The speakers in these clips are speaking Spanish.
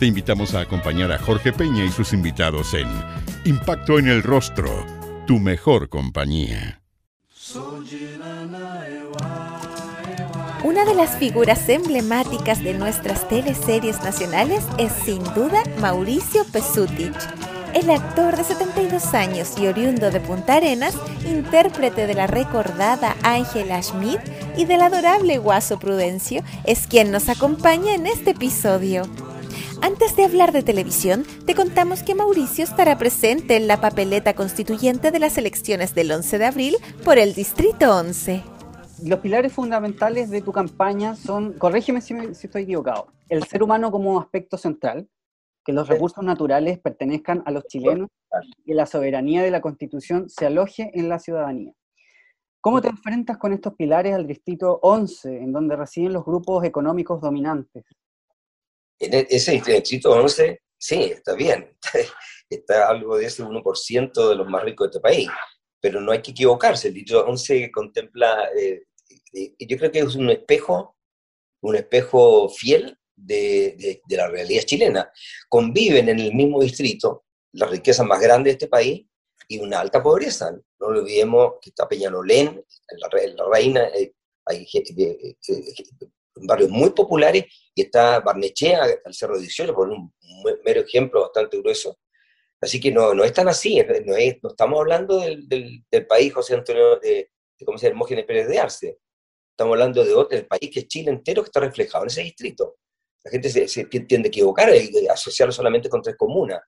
Te invitamos a acompañar a Jorge Peña y sus invitados en Impacto en el Rostro, tu mejor compañía. Una de las figuras emblemáticas de nuestras teleseries nacionales es sin duda Mauricio Pesutich el actor de 72 años y oriundo de Punta Arenas, intérprete de la recordada Ángela Schmidt y del adorable Guaso Prudencio, es quien nos acompaña en este episodio. Antes de hablar de televisión, te contamos que Mauricio estará presente en la papeleta constituyente de las elecciones del 11 de abril por el Distrito 11. Los pilares fundamentales de tu campaña son, corrígeme si, si estoy equivocado, el ser humano como aspecto central, que los recursos naturales pertenezcan a los chilenos y la soberanía de la Constitución se aloje en la ciudadanía. ¿Cómo te enfrentas con estos pilares al distrito 11, en donde residen los grupos económicos dominantes? En e, ese distrito 11, sí, está bien, está algo de ese 1% de los más ricos de este país, pero no hay que equivocarse, el distrito 11 contempla, eh, yo creo que es un espejo, un espejo fiel de, la realidad chilena. Conviven en el mismo distrito las riquezas más grandes de este país y una alta pobreza. No olvidemos que está Peñalolén, la, la Reina, eh, hay eh, eh, barrios muy populares, y está Barnechea, al Cerro 18, por un, mero ejemplo bastante grueso. Así que no, no es tan así, no, estamos hablando del, del, país José Antonio, de, de ¿cómo se llama? Hermógenes Pérez de Arce. Estamos hablando de otro, del país que es Chile entero, que está reflejado en ese distrito. La gente se, tiende a equivocar y asociarlo solamente con tres comunas,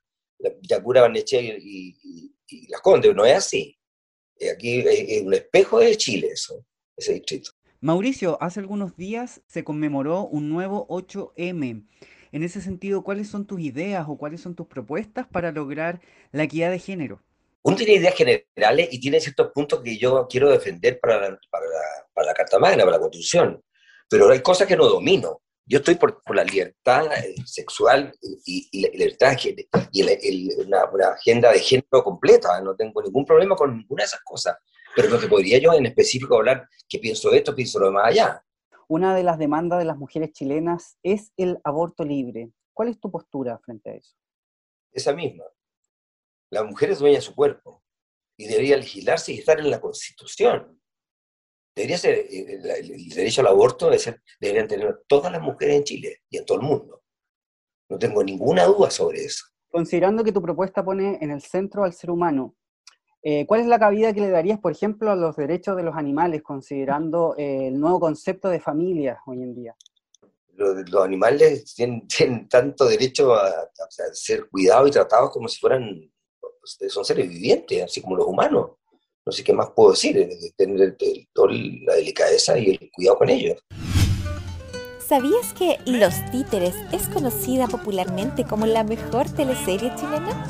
Yacura, Barnechea y, y, Las Condes. No es así. Eh, aquí es un espejo de Chile eso, ese distrito. Mauricio, hace algunos días se conmemoró un nuevo 8M. En ese sentido, ¿cuáles son tus ideas o cuáles son tus propuestas para lograr la equidad de género? Uno tiene ideas generales y tiene ciertos puntos que yo quiero defender para la, para para la Carta Magna, para la Constitución, pero hay cosas que no domino. Yo estoy por, la libertad eh, sexual y, la libertad y una, agenda de género completa. No tengo ningún problema con ninguna de esas cosas. Pero no te podría yo en específico hablar que pienso esto, pienso lo más allá. Una de las demandas de las mujeres chilenas es el aborto libre. ¿Cuál es tu postura frente a eso? Esa misma. La mujer es dueña de su cuerpo y debería legislarse y estar en la Constitución debería ser, eh, el, derecho al aborto deberían tener todas las mujeres en Chile y en todo el mundo. No tengo ninguna duda sobre eso. Considerando que tu propuesta pone en el centro al ser humano, eh, ¿cuál es la cabida que le darías, por ejemplo, a los derechos de los animales, considerando eh, el nuevo concepto de familia hoy en día? Los, animales tienen, tanto derecho a, ser cuidados y tratados como si fueran, pues, son seres vivientes, así como los humanos no sé qué más puedo decir, tener la delicadeza y el cuidado con ellos. ¿Sabías que Los Títeres es conocida popularmente como la mejor teleserie chilena?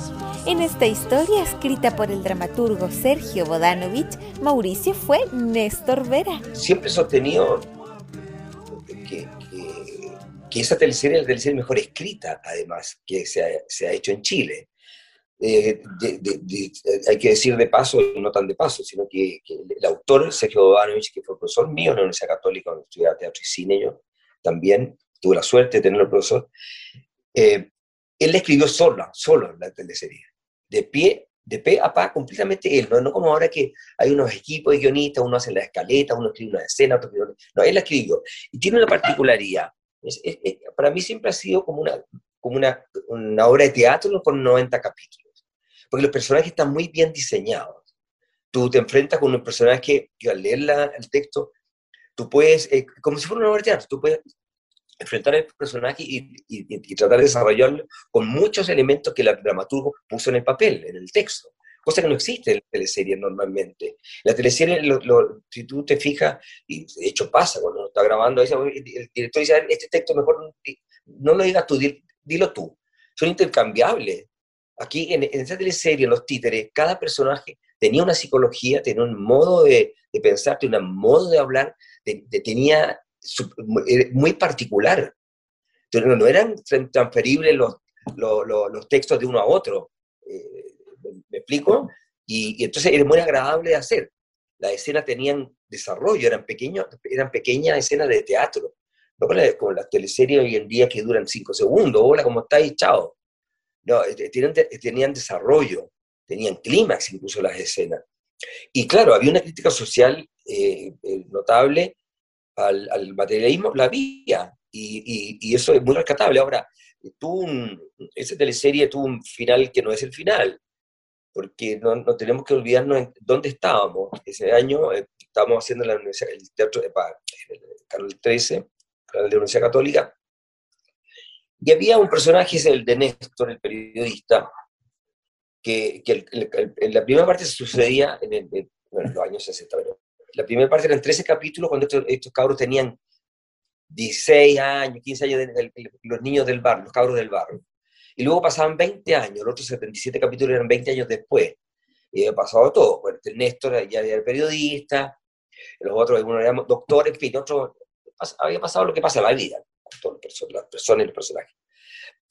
En esta historia, escrita por el dramaturgo Sergio Bodanovich, Mauricio fue Néstor Vera. Siempre he sostenido que, que, esa teleserie es la teleserie mejor escrita, además, que se ha, se ha hecho en Chile. Eh, hay que decir de paso, no tan de paso, sino que, el autor, Sergio Bobanovich, que fue profesor mío en la Universidad Católica, donde estudiaba teatro y cine yo, también tuve la suerte de tenerlo profesor, eh, él escribió solo, solo la teleserie, de pie, de pe a pa, completamente él, ¿no? como ahora que hay unos equipos de guionistas, uno hace la escaleta, uno escribe una escena, otro escribe No, él la escribió. Y tiene una particularidad. para mí siempre ha sido como una, como una, una obra de teatro con 90 capítulos porque los personajes están muy bien diseñados. Tú te enfrentas con un personaje que al leer el texto, tú puedes, eh, como si fuera una obra de teatro, tú puedes enfrentar al personaje y, y, tratar de desarrollarlo con muchos elementos que el dramaturgo puso en el papel, en el texto, cosa que no existe en la teleserie normalmente. La teleserie, si tú te fijas, y de hecho pasa cuando está grabando, el director dice, este texto mejor no lo digas tú, dilo tú. Son intercambiables Aquí en, esa teleserie, en los títeres, cada personaje tenía una psicología, tenía un modo de, pensar, tenía un modo de hablar, tenía muy particular. No eran transferibles los, los, textos de uno a otro. Eh, ¿Me explico? Y, entonces era muy agradable de hacer. Las escenas tenían desarrollo, eran, pequeños, eran pequeñas escenas de teatro. No como las teleseries hoy en día que duran cinco segundos. Hola, ¿cómo estáis? Chao. No, eh, tenían, tenían desarrollo, tenían clímax incluso las escenas. Y claro, había una crítica social eh, notable al, al, materialismo, la había, y, y, eso es muy rescatable. Ahora, tuvo esa teleserie tuvo un final que no es el final, porque no, no tenemos que olvidarnos en dónde estábamos. Ese año eh, estábamos haciendo la el teatro de Canal 13, Canal de la Universidad Católica, y había un personaje, es el de Néstor, el periodista, que, que en la primera parte sucedía en, los años 60, pero la primera parte eran 13 capítulos cuando estos, cabros tenían 16 años, 15 años, los niños del barrio, los cabros del barrio. Y luego pasaban 20 años, los otros 77 capítulos eran 20 años después. Y había pasado todo. Bueno, este Néstor ya era periodista, los otros, algunos eran doctores, en fin, otros, había pasado lo que pasa en la vida, las personas y los personajes.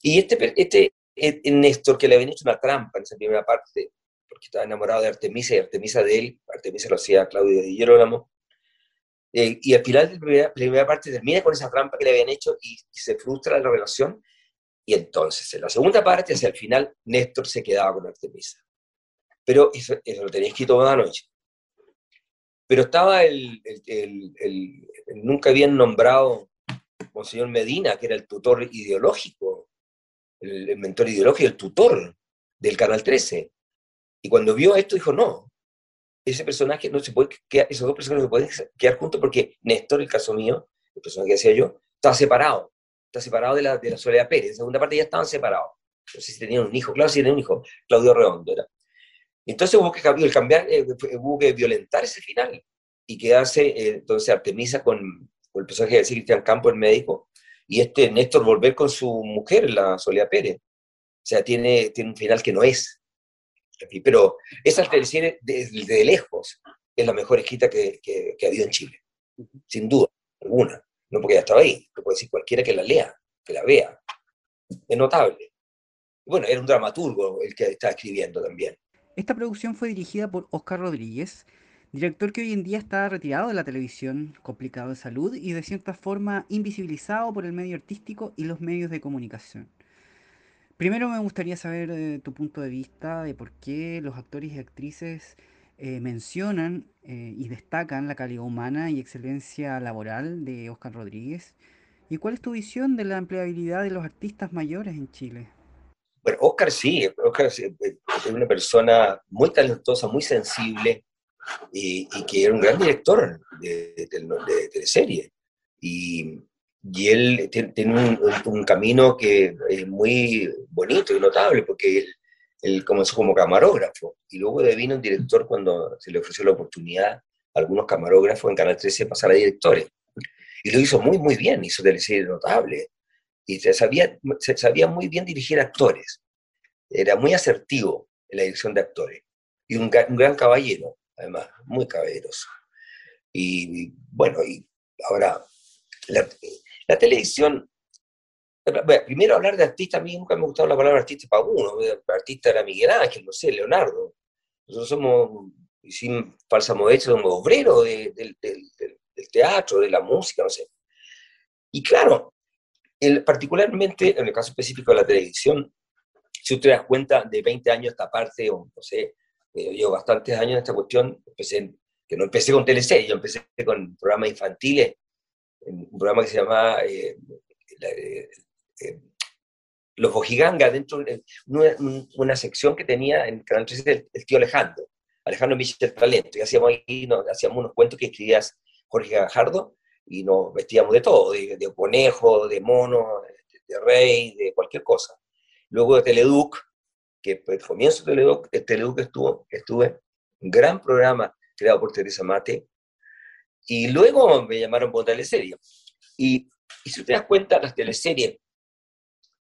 Y este, este Néstor, que le había hecho una trampa en esa primera parte, porque estaba enamorado de Artemisa y Artemisa de él, Artemisa lo hacía Claudio de Girolamo, eh, y al final de la primera, parte termina con esa trampa que le habían hecho y, se frustra la relación, y entonces en la segunda parte, hacia el final, Néstor se quedaba con Artemisa. Pero eso, lo tenía escrito toda la noche. Pero estaba el, nunca habían nombrado Monseñor Medina, que era el tutor ideológico, el, mentor ideológico, el tutor del Canal 13. Y cuando vio esto dijo, no, ese personaje no se puede quedar, esos dos personajes no se pueden quedar juntos porque Néstor, el caso mío, el personaje que decía yo, estaba separado, está separado de la, de la Soledad Pérez. En segunda parte ya estaban separados. No sé si tenían un hijo, claro, tenían un hijo, Claudio Redondo era. Entonces hubo que cambiar, eh, hubo que violentar ese final y quedarse eh, entonces Artemisa con, con, el personaje de Cristian Campo, el médico, y este Néstor volver con su mujer, la Soledad Pérez. O sea, tiene, tiene un final que no es. Pero esa teleserie, desde lejos, es la mejor escrita que, que, ha habido en Chile. Sin duda alguna. No porque ya estaba ahí, lo puede decir cualquiera que la lea, que la vea. Es notable. Bueno, era un dramaturgo el que estaba escribiendo también. Esta producción fue dirigida por Oscar Rodríguez, director que hoy en día está retirado de la televisión, complicado de salud y de cierta forma invisibilizado por el medio artístico y los medios de comunicación. Primero me gustaría saber eh, tu punto de vista de por qué los actores y actrices eh, mencionan eh, y destacan la calidad humana y excelencia laboral de Oscar Rodríguez. ¿Y cuál es tu visión de la empleabilidad de los artistas mayores en Chile? Bueno, Oscar sí, Oscar es una persona muy talentosa, muy sensible, y, que era un gran director de, de, teleserie. Y, y él tiene un, camino que es muy bonito y notable, porque él, comenzó como camarógrafo y luego vino un director cuando se le ofreció la oportunidad a algunos camarógrafos en Canal 13 pasar a directores. Y lo hizo muy, muy bien, hizo teleserie notable. Y se sabía, se sabía muy bien dirigir actores. Era muy asertivo en la dirección de actores. Y un, un gran caballero además, muy caballeroso. Y, bueno, y ahora, la, televisión, primero hablar de artista, a mí nunca me ha la palabra artista para uno, artista era Miguel Ángel, no sé, Leonardo. Nosotros somos, sin falsa modestia, somos obreros del teatro, de la música, no sé. Y claro, el, particularmente en el caso específico de la televisión, si usted das cuenta de 20 años esta parte, o no sé, eh, llevo bastantes años en esta cuestión, empecé, que no empecé con TLC, yo empecé con programas infantiles, un programa que se llamaba eh, eh, eh, Los Bojigangas, dentro de una, una, sección que tenía en Canal 13 el, tío Alejandro, Alejandro Michel Talento, y hacíamos ahí, hacíamos unos cuentos que escribías Jorge Gajardo, y nos vestíamos de todo, de, conejo, de mono, de, rey, de cualquier cosa. Luego de Teleduc, que pues, comienzo de Teleduc, Teleduc estuvo, estuve, un gran programa creado por Teresa Mate, y luego me llamaron por teleserie. Y, y si te das cuenta, las teleseries,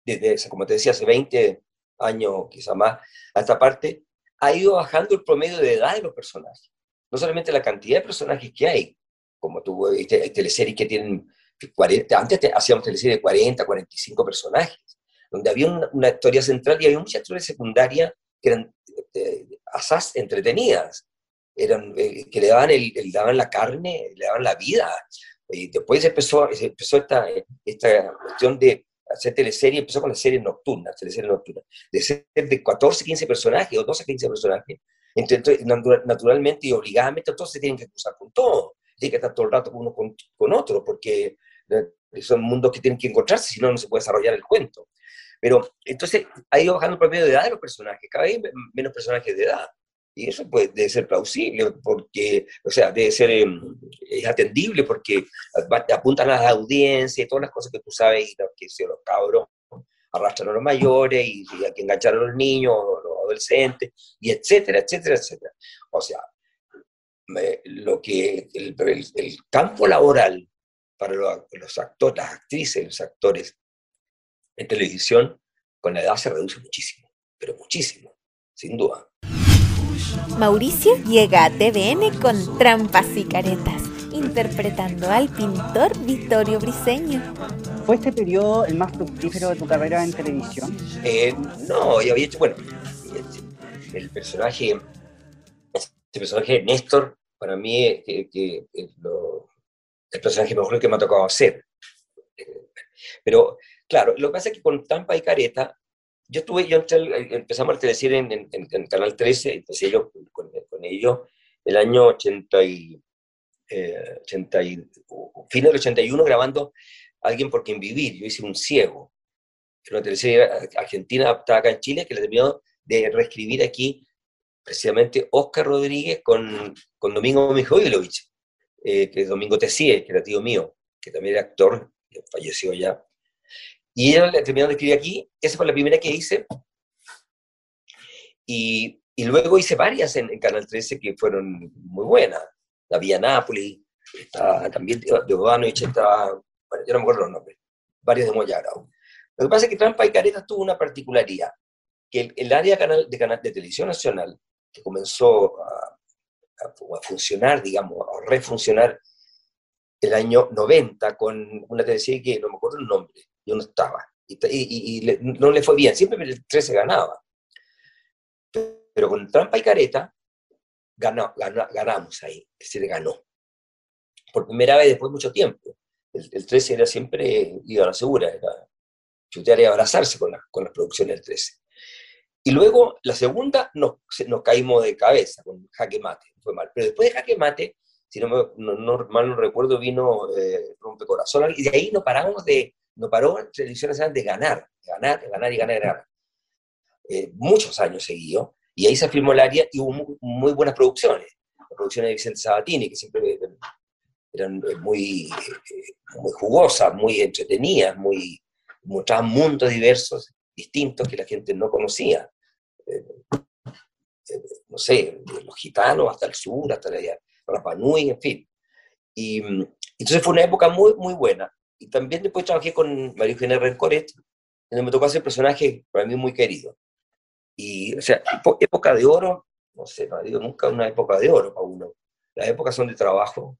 desde, como te decía, hace 20 años, quizá más, a esta parte, ha ido bajando el promedio de edad de los personajes. No solamente la cantidad de personajes que hay, como tuvo hay teleseries que tienen 40, antes hacíamos teleseries de 40, 45 personajes, donde había una, historia central y había muchas historias secundarias que eran eh, asaz entretenidas, eran, eh, que le daban, el, daban la carne, le daban la vida. Y después empezó, empezó esta, esta cuestión de hacer teleserie, empezó con las series nocturnas, teleseries nocturnas, de ser de 14, 15 personajes o 12, 15 personajes. Entonces, naturalmente y obligadamente todos se tienen que cruzar con todo, tienen que estar todo el rato uno con, con otro, porque eh, son mundos que tienen que encontrarse, si no, no se puede desarrollar el cuento. Pero entonces ha ido bajando el promedio de edad de los personajes, cada vez menos personajes de edad. Y eso puede, debe ser plausible, porque, o sea, debe ser em, es atendible porque apuntan a la audiencia y todas las cosas que tú sabes, y que si los cabros arrastran a los mayores y, hay que enganchar a los niños, o los adolescentes, y etcétera, etcétera, etcétera. O sea, lo que el, campo laboral para los actores, las actrices, los actores en televisión, con la edad se reduce muchísimo, pero muchísimo, sin duda. Mauricio llega a TVN con trampas y caretas, interpretando al pintor Vittorio Briseño. ¿Fue este periodo el más fructífero de tu carrera en televisión? Eh, no, yo había hecho, bueno, el personaje, este personaje Néstor, para mí es que, el personaje mejor que me ha tocado hacer. Pero, claro, lo que pasa es que con trampa y careta, yo estuve, yo empezamos a telecir en, Canal 13, empecé yo con, ellos el año 80 y, eh, 80 y, fin del 81 grabando Alguien por quien vivir, yo hice Un ciego, una teleserie argentina adaptada acá en Chile que le terminó de reescribir aquí precisamente Oscar Rodríguez con, con Domingo Mijailovich, eh, que es Domingo Tessier, que era tío mío, que también era actor, falleció ya. Y ella de escribir aquí, esa fue la primera que hice. Y, y luego hice varias en, Canal 13 que fueron muy buenas. La Vía Nápoles, también de Bobanovich, estaba, bueno, yo no me acuerdo los nombres, varios de Moyagrao. Lo que pasa es que Trampa y Caretas tuvo una particularidad, que el, área canal, de, canal, de televisión nacional, que comenzó a, a, funcionar, digamos, a refuncionar el año 90 con una teleserie que no me acuerdo el nombre, yo no estaba. Y, no le fue bien, siempre el 13 ganaba. Pero con trampa y careta, ganó, ganamos ahí, se le ganó. Por primera vez después de mucho tiempo. El, 13 era siempre, iba a la segura, era chutear y abrazarse con, con las producciones del 13. Y luego, la segunda, nos, caímos de cabeza con Jaque Mate, fue mal. Pero después de Jaque Mate, si no, no, mal no recuerdo, vino eh, Rompecorazón, y de ahí no paramos de, no paró Televisión Nacional de ganar, ganar, ganar y ganar, ganar. Eh, muchos años seguidos, y ahí se firmó el área y hubo muy, buenas producciones. Las producciones de Vicente Sabatini, que siempre eran, eh, muy, muy jugosas, muy entretenidas, muy, mostraban mundos diversos, distintos que la gente no conocía. no sé, de los gitanos hasta el sur, hasta la, Rapanui, en fin. Y mm, entonces fue una época muy, muy buena. Y también después trabajé con María Eugenia Rencoret, donde me tocó hacer personaje para mí muy querido. Y, o sea, época de oro, no sé, no digo nunca una época de oro para uno. Las épocas son de trabajo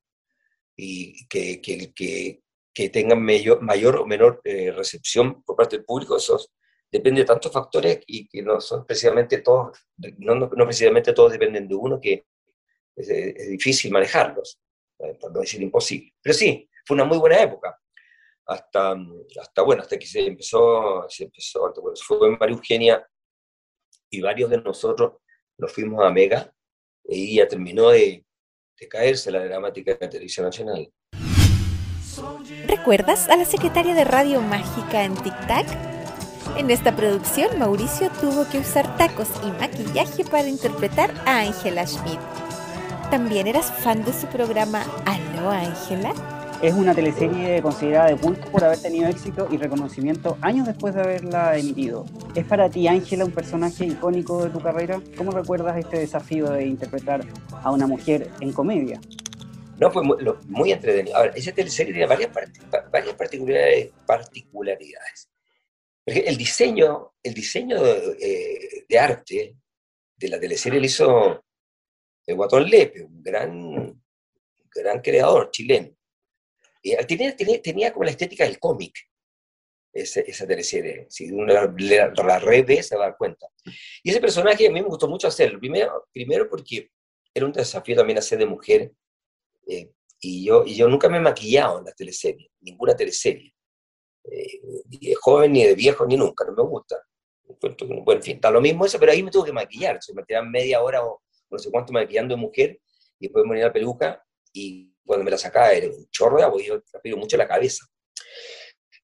y que, que, que, que tengan mayor, mayor o menor eh, recepción por parte del público, eso depende de tantos factores y que no son precisamente todos, no, no, no precisamente todos dependen de uno, que es, difícil manejarlos, eh, por no decir imposible. Pero sí, fue una muy buena época. Hasta, hasta bueno, hasta que se empezó, se empezó, fue María Eugenia y varios de nosotros nos fuimos a Mega y ya terminó de, de caerse la dramática de televisión nacional. ¿Recuerdas a la secretaria de Radio Mágica en Tic Tac? En esta producción, Mauricio tuvo que usar tacos y maquillaje para interpretar a Angela Schmidt. ¿También eras fan de su programa Aló Ángela? Es una teleserie considerada de culto por haber tenido éxito y reconocimiento años después de haberla emitido. ¿Es para ti Ángela un personaje icónico de tu carrera? ¿Cómo recuerdas este desafío de interpretar a una mujer en comedia? No, fue muy, entretenido. A ver, esa teleserie tiene varias, particularidades, particularidades. El diseño el diseño de, de arte de la teleserie lo hizo el Guatón Lepe, un gran, gran creador chileno. Y tenía, tenía, tenía como la estética del cómic, esa, esa teleserie. Si uno la, la, revé, se va a dar cuenta. Y ese personaje a mí me gustó mucho hacerlo. Primero, primero porque era un desafío también hacer de mujer. Eh, y, yo, y yo nunca me he maquillado en las teleseries, ninguna teleserie. Eh, ni de joven, ni de viejo, ni nunca, no me gusta. Bueno, en fin, está lo mismo eso, pero ahí me tuve que maquillar. Se me quedaban media hora o no sé cuánto maquillando de mujer y después me ponía la peluca y cuando me la sacaba era un chorro de agua yo transpiro mucho la cabeza.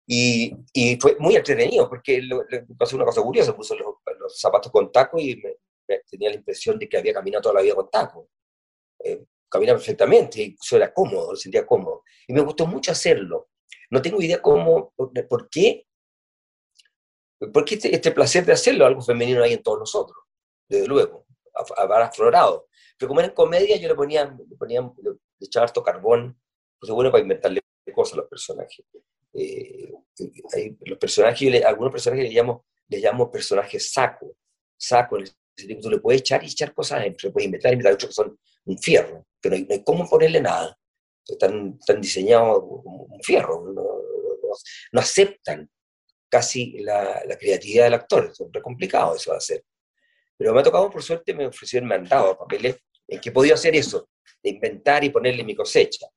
Y, y, fue muy entretenido porque lo, pasó una cosa curiosa, puso los, los zapatos con taco y me, tenía la impresión de que había caminado toda la vida con taco. Eh, caminaba perfectamente eso era cómodo, lo sentía cómodo. Y me gustó mucho hacerlo. No tengo idea cómo, por por qué este, este placer de hacerlo, algo femenino hay en todos nosotros, desde luego, habrá aflorado. Pero como era en comedia, yo le ponía, le ponía, le echaba harto carbón, pues bueno para inventarle cosas a los personajes. Eh, hay, los personajes, algunos personajes le llamo, le llamo personajes saco, saco, en el sentido que tú le puedes echar y echar cosas adentro, le puedes inventar, inventar otros que son un fierro, que no hay, no hay cómo ponerle nada, están, están diseñados como un fierro, no, aceptan casi la, la, creatividad del actor, es complicado eso de hacer. Pero me ha tocado, por suerte, me ofrecieron, me han dado papeles en que podido hacer eso, de inventar y ponerle mi cosecha.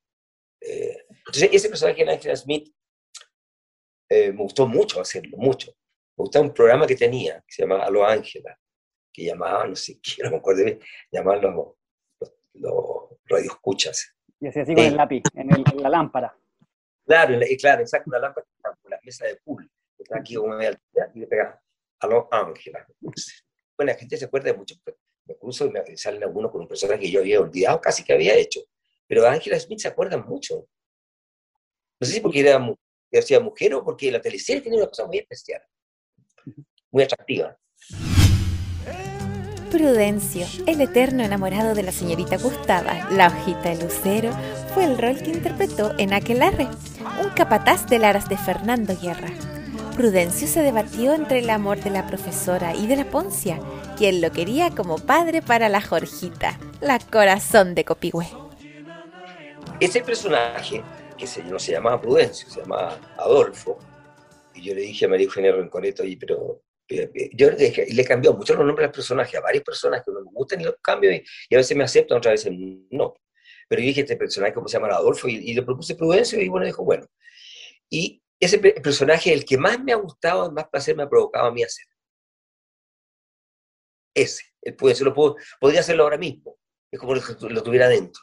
Eh, entonces, ese personaje de Angela Smith eh, me gustó mucho hacerlo, mucho. Me gustaba un programa que tenía, que se llamaba Aló Ángela, que llamaban, no sé, no me acuerdo bien, llamaban los, los, los radioescuchas. Y hacía así con el lápiz, en, el, en, la lámpara. Claro, claro, exacto, una lámpara con la mesa de pool, que está aquí como media y le pegaba Aló Ángela la gente se acuerda de mucho. Incluso me salen algunos con un personaje que yo había olvidado casi que había hecho. Pero Ángela Smith se acuerda mucho. No sé si porque era, era mujer o porque la teleserie tiene una cosa muy especial, muy atractiva. Prudencio, el eterno enamorado de la señorita Gustava, la hojita de lucero, fue el rol que interpretó en Aquelarre, un capataz de Laras de Fernando Guerra. Prudencio se debatió entre el amor de la profesora y de la Poncia, quien lo quería como padre para la Jorgita, la corazón de Copihue. Ese personaje, que se, no se llamaba Prudencio, se llamaba Adolfo, y yo le dije a María Eugenia Rencoreto, y pero eh, yo le, le cambió mucho los nombres de los personajes, a varios personajes que no me gustan y los cambio, y, y, a veces me aceptan, otras veces no. Pero yo dije, este personaje, ¿cómo se llama? Adolfo, y, y le propuse Prudencio, y bueno, dijo, bueno. Y ese personaje, el que más me ha gustado, más placer me ha provocado a mí hacer. Ese, el puede, lo puedo, podría hacerlo ahora mismo, es como lo, tuviera dentro.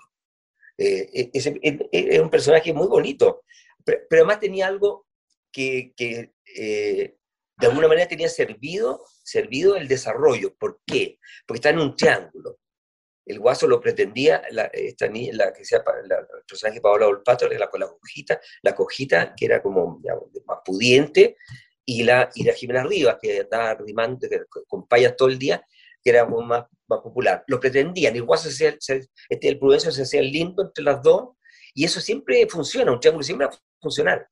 Eh, e, e, e, es un personaje muy bonito, pero, pero además tenía algo que, que eh, de alguna manera tenía servido, servido el desarrollo. ¿Por qué? Porque está en un triángulo el guaso lo pretendía, la, esta niña, la que sea la, el personaje Paola Olpato, la, con la cojita, la cojita que era como más pudiente, y la, y la Jimena Rivas, que estaba rimando con payas todo el día, que era como más, más popular. Lo pretendían, el guaso se, se, este, el Prudencio se hacía lindo entre las dos, y eso siempre funciona, un triángulo siempre va a funcionar.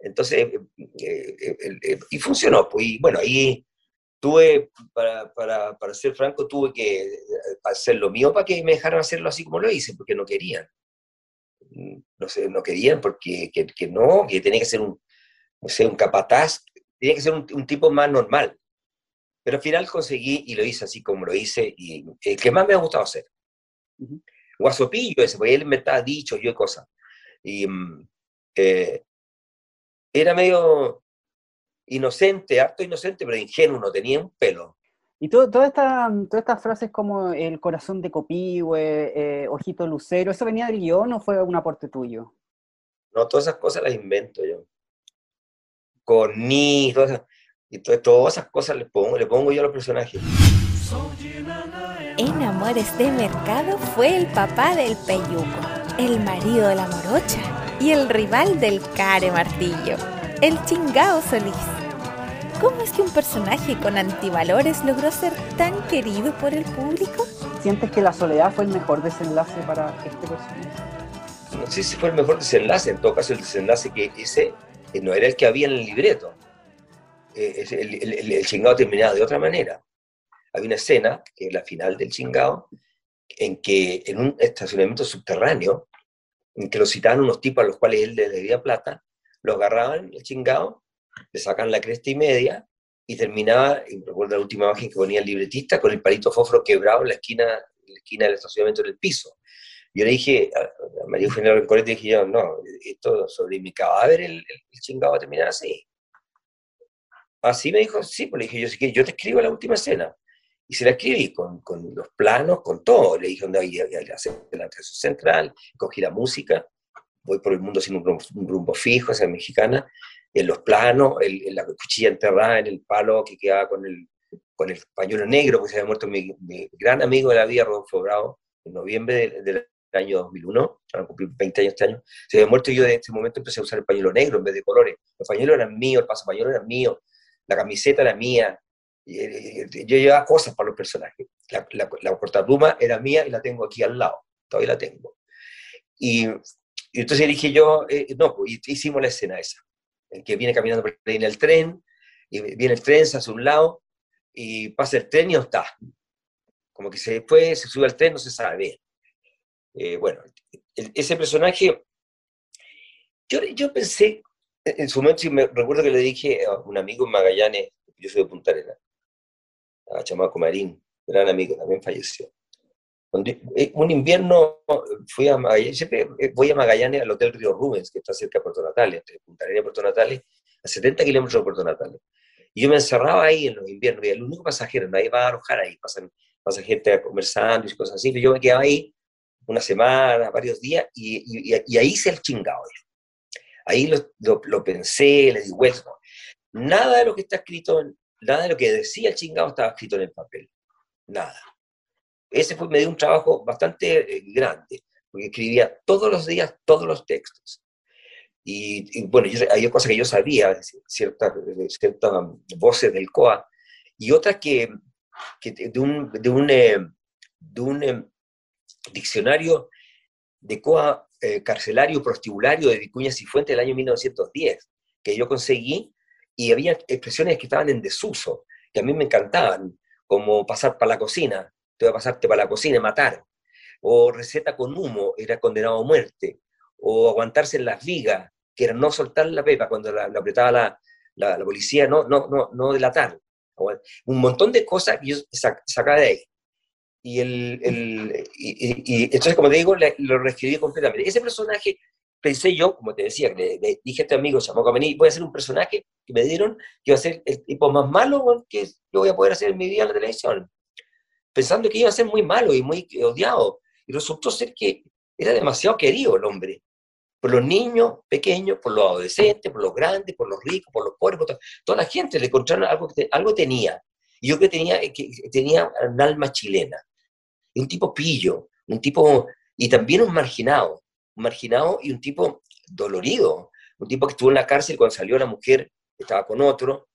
Entonces, eh, eh, eh, y funcionó, pues, y bueno, ahí tuve, para, para, para, ser franco, tuve que hacer lo mío para que me dejaran hacerlo así como lo hice, porque no querían. No sé, no querían porque que, que no, que tenía que ser un, no sé, un capataz, tenía que ser un, un, tipo más normal. Pero al final conseguí y lo hice así como lo hice, y el que más me ha gustado hacer. Uh -huh. Guasopillo ese, porque él me estaba dicho yo cosas. Y eh, era medio, inocente, harto inocente, pero ingenuo, no tenía un pelo. Y todo, toda esta, todas estas frases como el corazón de Copihue, eh, ojito lucero, ¿eso venía del guion o fue un aporte tuyo? No, todas esas cosas las invento yo. Con ni, todas esas, y to, todas esas cosas le pongo, le pongo yo a los personajes. En Amores de Mercado fue el papá del Peyuco, el marido de la morocha y el rival del Care Martillo, el chingao Solís. ¿Cómo es que un personaje con antivalores logró ser tan querido por el público? ¿Sientes que la soledad fue el mejor desenlace para este personaje? No sé si fue el mejor desenlace, en todo caso el desenlace que ese no era el que había en el libreto. Eh, el, el, chingado terminaba de otra manera. Había una escena, que es la final del chingado, en que en un estacionamiento subterráneo, en que lo citaban unos tipos a los cuales él le debía plata, lo agarraban, el chingado, le sacan la cresta y media, y terminaba, y recuerdo la última imagen que ponía el libretista, con el palito fósforo quebrado en la esquina, la esquina del estacionamiento en el piso. Yo le dije a, María Eugenia Rencoret, dije yo, no, esto sobre mi cadáver, el, el, chingado va a terminar así. Así me dijo, sí, pues le dije yo, yo te escribo la última escena. Y se la escribí con, con los planos, con todo. Le dije, dónde voy a hacer la central, cogí la música, voy por el mundo sin un rumbo, fijo, esa mexicana, en los planos, el, la cuchilla enterrada en el palo que quedaba con el, con el pañuelo negro, que se había muerto mi, gran amigo de la vida, Rodolfo Bravo, en noviembre del año 2001, van a cumplir 20 años este año, se había muerto y yo en ese momento empecé a usar el pañuelo negro en vez de colores. Los pañuelos eran míos, el pasapañuelo era mío, la camiseta era mía, yo llevaba cosas para los personajes. La, la, la era mía y la tengo aquí al lado, todavía la tengo. Y, y entonces dije yo, eh, no, pues hicimos la escena esa el que viene caminando por en el tren, y viene el tren, se hace un lado, y pasa el tren y no está. Como que se fue, se sube al tren, no se sabe. Eh, bueno, ese personaje, yo, yo pensé, en su momento, me recuerdo que le dije a un amigo en Magallanes, yo soy de Punta Arenas, a Chamaco Marín, gran amigo, también falleció. Eh, un invierno fui a Magallanes, siempre eh, voy a Magallanes al Hotel Río Rubens, que está cerca de Puerto Natales, entre Punta Arenas y Puerto Natales, a 70 kilómetros de Puerto Natales. Y yo me encerraba ahí en los inviernos, y el único pasajero, nadie va a alojar ahí, pasan, pasa gente conversando y cosas así, pero yo me quedaba ahí una semana, varios días, y, y, ahí hice el chingado. Ahí lo, lo, pensé, le di vuelta. Nada de lo que está escrito, nada de lo que decía el chingado estaba escrito en el papel. Nada ese fue, me dio un trabajo bastante eh, grande, porque escribía todos los días todos los textos. Y, bueno, hay cosas que yo sabía, ciertas, ciertas voces del COA, y otras que, que de un, de un, eh, de un eh, diccionario de COA carcelario prostibulario de Vicuña Cifuentes del año 1910, que yo conseguí, y había expresiones que estaban en desuso, que a mí me encantaban, como pasar para la cocina, te va a pasarte para la cocina y matar. O receta con humo, era condenado a muerte. O aguantarse en las vigas, que era no soltar la pepa cuando la, apretaba la, la, policía, no, no, no, no delatar. Un montón de cosas que yo sacaba de ahí. Y, el, el y, entonces, como te digo, lo reescribí completamente. Ese personaje, pensé yo, como te decía, le, dije a este amigo, llamó Camení, voy a hacer un personaje que me dieron que iba a ser el tipo más malo que yo voy a poder hacer en mi vida en la televisión pensando que iba a ser muy malo y muy odiado. Y resultó ser que era demasiado querido el hombre. Por los niños pequeños, por los adolescentes, por los grandes, por los ricos, por los pobres, por toda la gente le encontraron algo que algo tenía. Y yo que tenía, que tenía un alma chilena. un tipo pillo, un tipo, y también un marginado, un marginado y un tipo dolorido, un tipo que estuvo en la cárcel cuando salió la mujer, estaba con otro,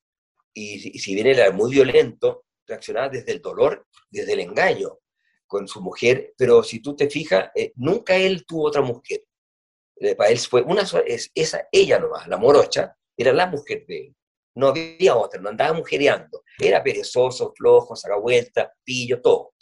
y, y si bien era muy violento, reaccionaba desde el dolor, desde el engaño con su mujer, pero si tú te fijas, eh, nunca él tuvo otra mujer. Eh, para él fue una sola, es, esa, ella nomás, la morocha, era la mujer de él. No había otra, no andaba mujereando. Era perezoso, flojo, saca vueltas, pillo, todo.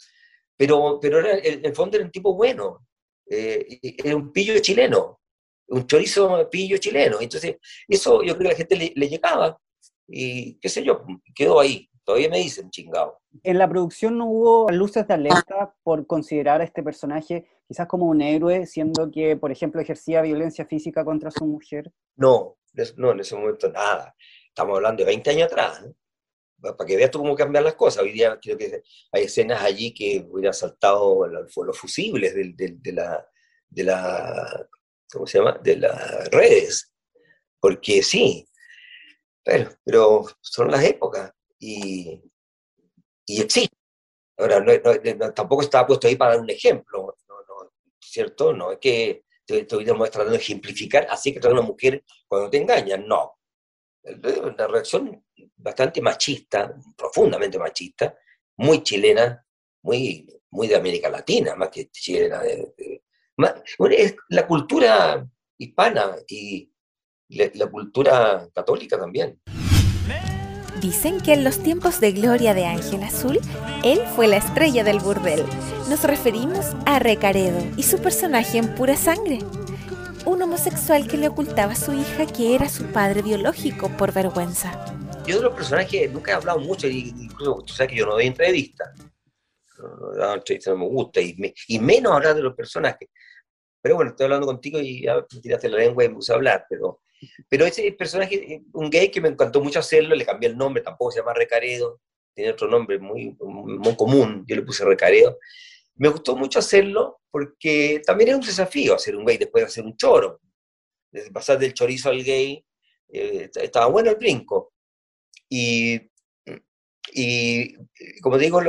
Pero, pero era, en el fondo era un tipo bueno. Eh, era un pillo chileno, un chorizo pillo chileno. Entonces, eso yo creo que a la gente le, le llegaba y qué sé yo, quedó ahí. Todavía me dicen chingado. En la producción no hubo luces de alerta por considerar a este personaje quizás como un héroe, siendo que, por ejemplo, ejercía violencia física contra su mujer. No, no, en ese momento nada. Estamos hablando de 20 años atrás. Para que veas tú cómo cambian las cosas. Hoy día creo que hay escenas allí que hubieran saltado los fusibles de, de, la, de la, ¿cómo se llama? De las redes. Porque sí, pero, pero son las épocas y, y existe. Ahora, no, tampoco estaba puesto ahí para dar un ejemplo, ¿cierto? No es que estoy tratando de ejemplificar, así que trae una mujer cuando te engañan, no. Una reacción bastante machista, profundamente machista, muy chilena, muy, muy de América Latina, más que chilena. es la cultura hispana y la cultura católica también. Dicen que en los tiempos de gloria de Ángel Azul, él fue la estrella del burdel. Nos referimos a Recaredo y su personaje en pura sangre. Un homosexual que le ocultaba a su hija que era su padre biológico por vergüenza. Yo de los personajes nunca he hablado mucho, incluso tú sabes que yo no doy entrevistas. No, no, no me gusta, y, y menos hablar de los personajes. Pero bueno, estoy hablando contigo y ya me tiraste la lengua y me puse a hablar, pero pero ese personaje, un gay que me encantó mucho hacerlo, le cambié el nombre, tampoco se llama Recaredo, tiene otro nombre muy, muy común, yo le puse Recaredo. Me gustó mucho hacerlo porque también es un desafío hacer un gay después de hacer un choro. Desde pasar del chorizo al gay, eh, estaba bueno el brinco. Y, y como digo,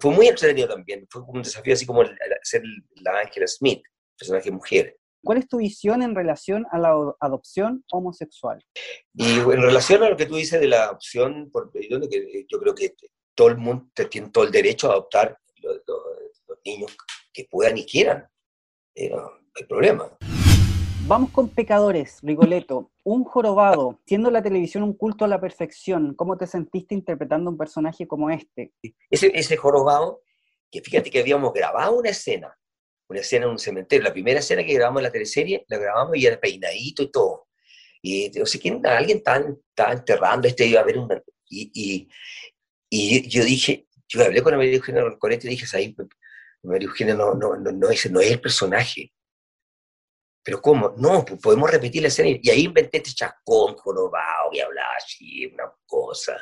fue muy entretenido también. Fue un desafío así como ser la Angela Smith, personaje mujer. ¿Cuál es tu visión en relación a la adopción homosexual? Y en relación a lo que tú dices de la adopción, yo creo que todo el mundo tiene todo el derecho a adoptar niños que puedan y quieran. Eh, no hay problema. Vamos con pecadores, Rigoletto. Un jorobado, siendo la televisión un culto a la perfección, ¿cómo te sentiste interpretando un personaje como este? Ese, ese jorobado, que fíjate que habíamos grabado una escena una escena en un cementerio. La primera escena que grabamos en la teleserie, la grabamos y era peinadito y todo. Y no sé quién, alguien estaba, enterrando, este iba a ver una... Y, y, y, yo dije, yo hablé con María Eugenia Corete y dije, ahí, María Eugenia no, no, no, no, es, no es el personaje. Pero ¿cómo? No, pues podemos repetir la escena. Y ahí inventé este chascón jorobado y hablaba así, una cosa.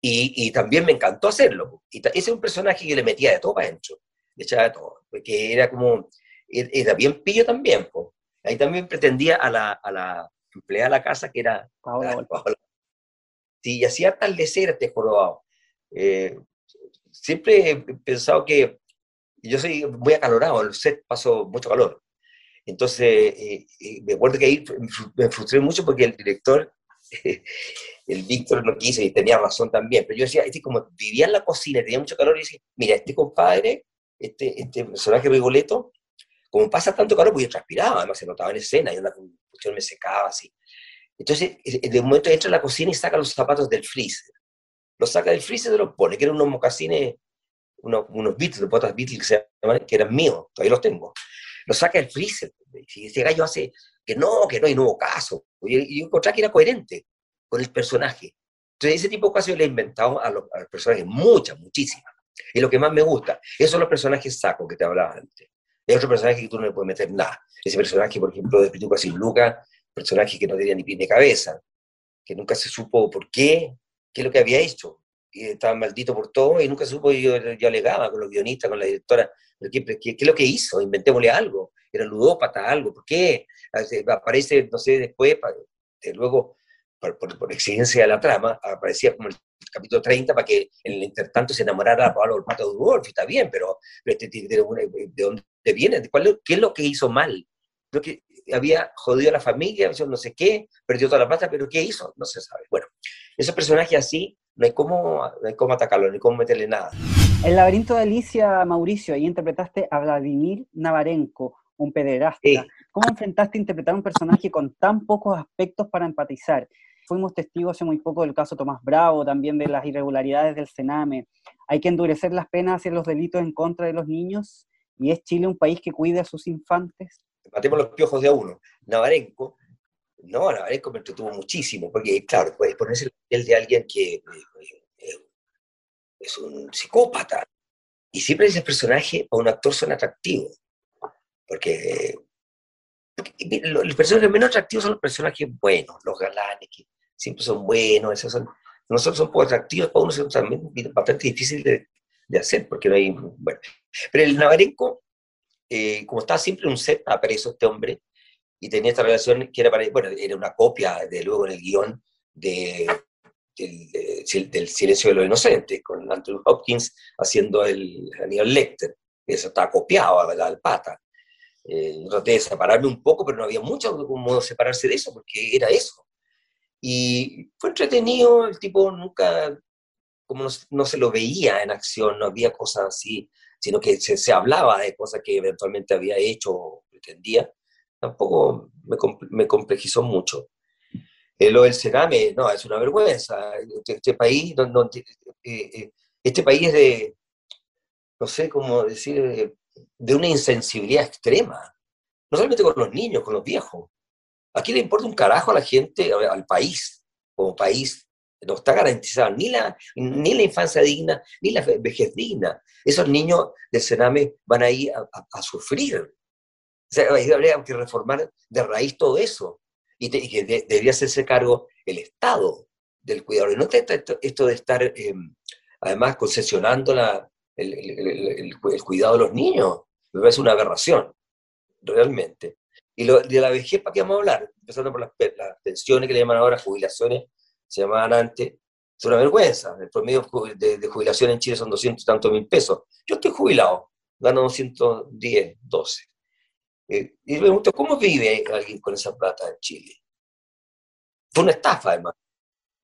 Y, y, también me encantó hacerlo. Y ese es un personaje que le metía de todo para adentro echaba de todo, porque era como, e-, era bien pillo también, pues. Ahí también pretendía a la, a la empleada de la casa, que era Paola. Sí, y hacía atardecer este jorobado. Eh, siempre he pensado que yo soy muy acalorado, el set pasó mucho calor. Entonces, eh, eh, me acuerdo que ahí me frustré mucho porque el director, el Víctor, no quiso y tenía razón también. Pero yo decía, este, como vivía en la cocina tenía mucho calor, y decía, mira, este compadre este, este personaje Rigoletto, como pasa tanto calor, pues yo transpiraba, además se notaba en escena, y una cuestión me secaba así. Entonces, de un momento entra a la cocina y saca los zapatos del freezer. Los saca del freezer los pone, que eran unos mocasines, unos, unos Beatles, de botas Beatles que, eran míos, todavía los tengo. Los saca del freezer. Y ese gallo hace que no, que no, hay nuevo caso. Y yo encontré que era coherente con el personaje. Entonces, ese tipo de casos le he inventado a los, a los personajes, muchas, muchísimas. Y lo que más me gusta, esos son los personajes sacos que te hablaba antes. Hay otro personaje que tú no le puedes meter nada. Ese personaje, por ejemplo, de Pituca sin Luca, personaje que no tenía ni pie ni cabeza, que nunca se supo por qué, qué es lo que había hecho. Y estaba maldito por todo y nunca supo, yo, yo alegaba con los guionistas, con la directora, ¿qué, qué, es lo que hizo? Inventémosle algo. Era ludópata, algo. ¿Por qué? Aparece, no sé, después, luego por, exigencia de la trama, aparecía como el capítulo 30 para que en el intertanto se enamorara a Pablo Pato de Wolf, está bien, pero, este, de, dónde viene? ¿Cuál, ¿Qué es lo que hizo mal? Lo que había jodido a la familia, no sé qué, perdió toda la plata, pero ¿qué hizo? No se sabe. Bueno, esos personajes así, no hay cómo, no hay cómo atacarlo, no hay cómo meterle nada. El laberinto de Alicia, Mauricio, ahí interpretaste a Vladimir Navarenko, un pederasta. ¿Cómo enfrentaste a interpretar un personaje con tan pocos aspectos para empatizar? Fuimos testigos hace muy poco del caso Tomás Bravo, también de las irregularidades del Sename. Hay que endurecer las penas hacia los delitos en contra de los niños. ¿Y es Chile un país que cuide a sus infantes? Matemos los piojos de a uno. Navarenco, no, Navarenco me entretuvo muchísimo, porque claro, puede ponerse el papel de alguien que eh, eh, es un psicópata. Y siempre ese personaje o un actor son atractivos. Porque los personajes menos atractivos son los personajes buenos, los galanes, que siempre son buenos, esos son, nosotros son poco atractivos, para uno son también bastante difíciles de, de, hacer, porque no hay, bueno. Pero el Navarenco, eh, como estaba siempre en un set, preso este hombre, y tenía esta relación que era, para, bueno, era una copia, de luego en el guion, de, del, del, Silencio de los Inocentes, con Anthony Hopkins haciendo el Aníbal Lecter. Eso está copiado al pata. Eh, traté de separarme un poco, pero no había mucho como separarse de eso, porque era eso. Y fue entretenido, el tipo nunca, como no, se lo veía en acción, no había cosas así, sino que se, se hablaba de cosas que eventualmente había hecho o pretendía. Tampoco me, me complejizó mucho. Eh, lo del Sename, no, es una vergüenza. Este, este país, no, eh, eh, este país es de, no sé cómo decir, de una insensibilidad extrema. No solamente con los niños, con los viejos. Aquí le importa un carajo a la gente, al país, como país. No está garantizado ni la, ni la infancia digna, ni la vejez digna. Esos niños del Sename van a ir a, sufrir. O habría que reformar de raíz todo eso. Y, que debería hacerse cargo el Estado del cuidado. Y no esto, de estar, em, además, concesionando la, el, cuidado de los niños. Me parece una aberración, realmente. Y de la vejez, ¿para qué vamos a hablar? Empezando por las, pensiones que le llaman ahora jubilaciones, se llamaban antes. Es una vergüenza. El promedio de, jubilación en Chile son 200 y tantos mil pesos. Yo estoy jubilado, gano 210, 12. Eh, y me pregunto, ¿cómo vive alguien con esa plata en Chile? Fue una estafa, además.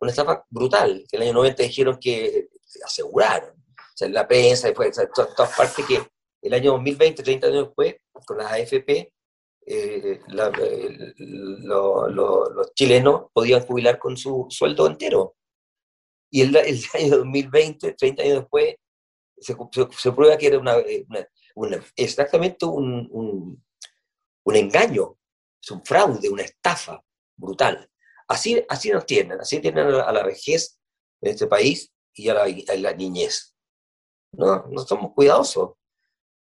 Una estafa brutal. Que en el año 90 dijeron que aseguraron. O sea, en la prensa, después, en todas partes que el año 2020, 30 años después, con las AFP, eh, los chilenos podían jubilar con su sueldo entero. Y el, el año 2020, 30 años después, se, se, prueba que era una, exactamente un, un, un, engaño, es un fraude, una estafa brutal. Así, así nos tienen, así tienen a la, vejez en este país y a la, a la niñez. No, no somos cuidadosos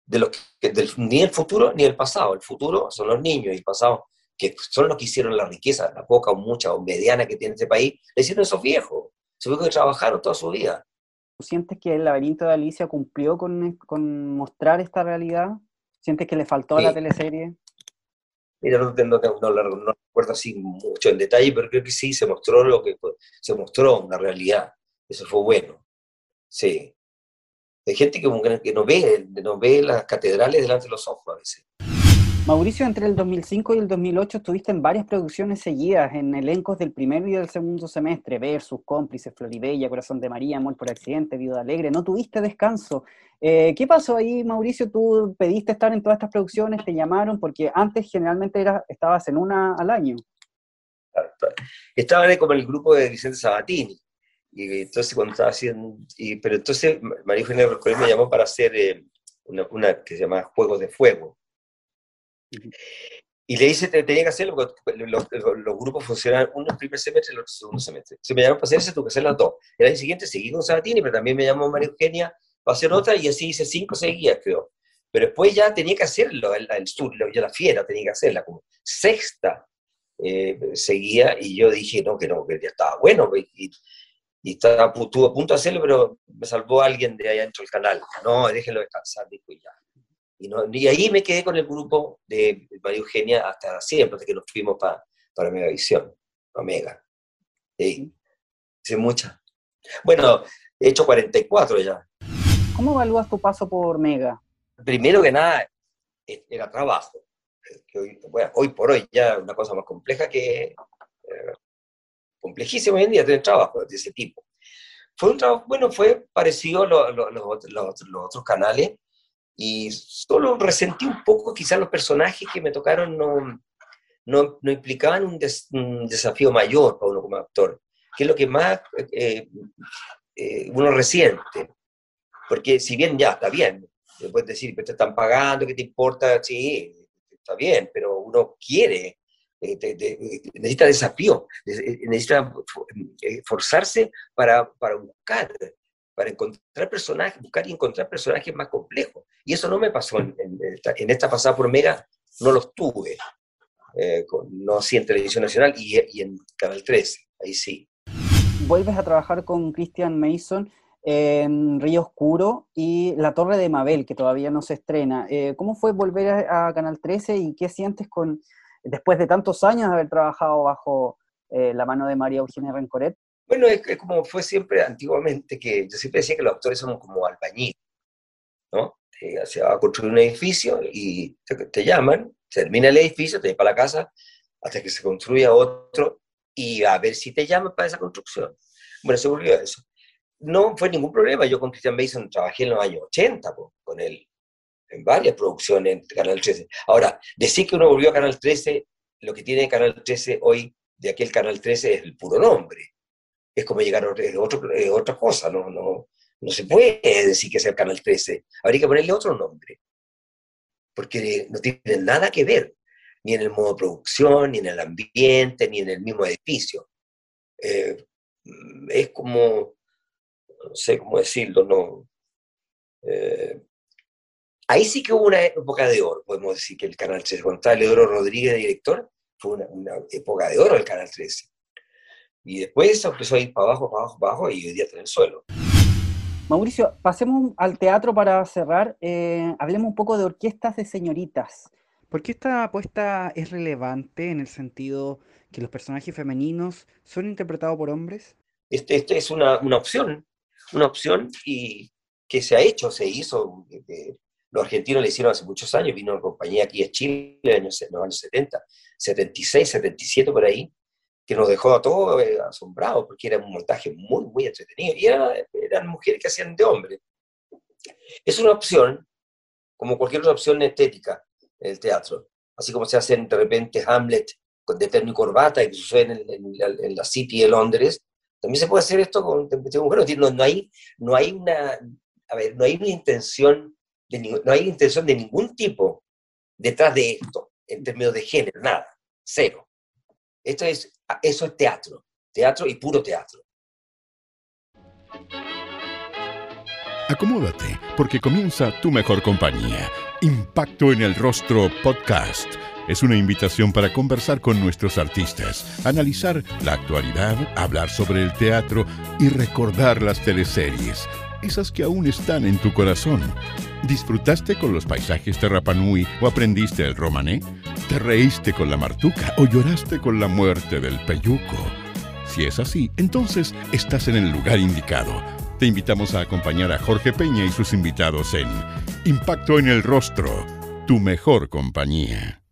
de lo que, del, ni el futuro ni el pasado. El futuro son los niños y el pasado, que son los que hicieron la riqueza, la poca o mucha o mediana que tiene este país, le hicieron esos viejos. Se que trabajaron toda su vida. ¿Sientes que el laberinto de Alicia cumplió con, con mostrar esta realidad? ¿Sientes que le faltó a la teleserie? Mira, no, no, no, recuerdo así mucho en detalle, pero creo que sí se mostró lo que se mostró, una realidad. Eso fue bueno. Sí. Hay gente que, que no, ve, no ve las catedrales delante de los ojos a veces. Mauricio, entre el 2005 y el 2008 estuviste en varias producciones seguidas, en elencos del primer y del segundo semestre, Versus, Cómplices, Floribella, Corazón de María, Amor por Accidente, Vida Alegre, no tuviste descanso. Eh, ¿Qué pasó ahí, Mauricio? ¿Tú pediste estar en todas estas producciones? ¿Te llamaron? Porque antes generalmente era, estabas en una al año. Estaba como en el grupo de Vicente Sabatini. Y entonces cuando estaba haciendo, y, pero entonces María Eugenia me llamó para hacer eh, una, una, que se llama Juegos de Fuego. Y le dice, tenía que hacerlo porque los, los, grupos funcionan uno el primer semestre y el otro segundo semestre. Si me llamaron para hacer ese, tuve que hacer las dos. El año siguiente seguí con Sabatini, pero también me llamó María Eugenia para hacer otra y así hice cinco seguidas, creo. Pero después ya tenía que hacerlo, el, el sur, ya la fiera tenía que hacerla, como sexta eh, seguía y yo dije, no, que no, que ya estaba bueno. Y, y estaba, estuvo a punto de hacerlo, pero me salvó alguien de allá dentro del canal. No, déjenlo descansar, dijo y ya. Y, no, y ahí me quedé con el grupo de María Eugenia hasta siempre, hasta que nos fuimos para para Megavisión, Omega. Sí, hice muchas. Bueno, he hecho 44 ya. ¿Cómo evalúas tu paso por Mega? Primero que nada, e, era trabajo. Que hoy, hoy por hoy ya una cosa más compleja que eh, complejísimo hoy en día tener trabajo de ese tipo. Fue un trabajo, bueno, fue parecido a los otros canales y solo resentí un poco, quizás los personajes que me tocaron no, no, no implicaban un, desafío mayor para uno como actor, que es lo que más eh, eh, uno resiente. Porque si bien ya está bien, puedes decir, que te están pagando, ¿qué te importa? Sí, está bien, pero uno quiere eh, necesita desafío, eh, necesita eh, forzarse para, para, buscar, para encontrar personajes, buscar y encontrar personajes más complejos. Y eso no me pasó en, esta, pasada por Mega, no los tuve, no así en Televisión Nacional y, en Canal 13, ahí sí. Vuelves a trabajar con Christian Mason en Río Oscuro y La Torre de Mabel, que todavía no se estrena. ¿Cómo fue volver a Canal 13 y qué sientes con después de tantos años de haber trabajado bajo eh, la mano de María Eugenia Rencoret? Bueno, es, como fue siempre antiguamente, que yo siempre decía que los actores somos como albañiles, ¿no? se va a construir un edificio y te, llaman, termina el edificio, te llevan para la casa hasta que se construya otro y a ver si te llaman para esa construcción. Bueno, se ocurrió eso. No fue ningún problema, yo con Christian Mason trabajé en los años 80 con él, en varias producciones de Canal 13. Ahora, decir que uno volvió a Canal 13, lo que tiene Canal 13 hoy de aquel Canal 13 es el puro nombre. Es como llegar a otro, otra cosa, no, no, no se puede decir que sea el Canal 13. Habría que ponerle otro nombre, porque no tiene nada que ver, ni en el modo de producción, ni en el ambiente, ni en el mismo edificio. Eh, es como, no sé cómo decirlo, no. Eh, ahí sí que hubo una época de oro, podemos decir que el Canal 13, cuando estaba Leodoro Rodríguez, director, fue una, época de oro el Canal 13. Y después empezó a ir para abajo, para abajo, para abajo, y hoy día está en el suelo. Mauricio, pasemos al teatro para cerrar. Eh, hablemos un poco de orquestas de señoritas. ¿Por qué esta apuesta es relevante en el sentido que los personajes femeninos son interpretados por hombres? Este, este es una, una, opción, una opción y que se ha hecho, se hizo. Eh, los argentinos le hicieron hace muchos años, vino una compañía aquí a Chile en los años 70, 76, 77 por ahí, que nos dejó a todos eh, asombrados porque era un montaje muy, muy entretenido. Y eran mujeres que hacían de hombre. Es una opción, como cualquier otra opción estética en el teatro. Así como se hace de repente Hamlet con de terno y corbata y que sucede en, la City de Londres, también se puede hacer esto con mujeres. No, no, hay, no hay una, a ver, no hay una intención no hay intención de ningún tipo detrás de esto, en términos de género, nada, cero. Esto es, eso es teatro, teatro y puro teatro. Acomódate, porque comienza tu mejor compañía. Impacto en el Rostro Podcast. Es una invitación para conversar con nuestros artistas, analizar la actualidad, hablar sobre el teatro y recordar las teleseries, que aún están en tu corazón. ¿Disfrutaste con los paisajes de Rapanui o aprendiste el romané? ¿Te reíste con la martuca o lloraste con la muerte del peyuco? Si es así, entonces estás en el lugar indicado. Te invitamos a acompañar a Jorge Peña y sus invitados en Impacto en el Rostro, tu mejor compañía.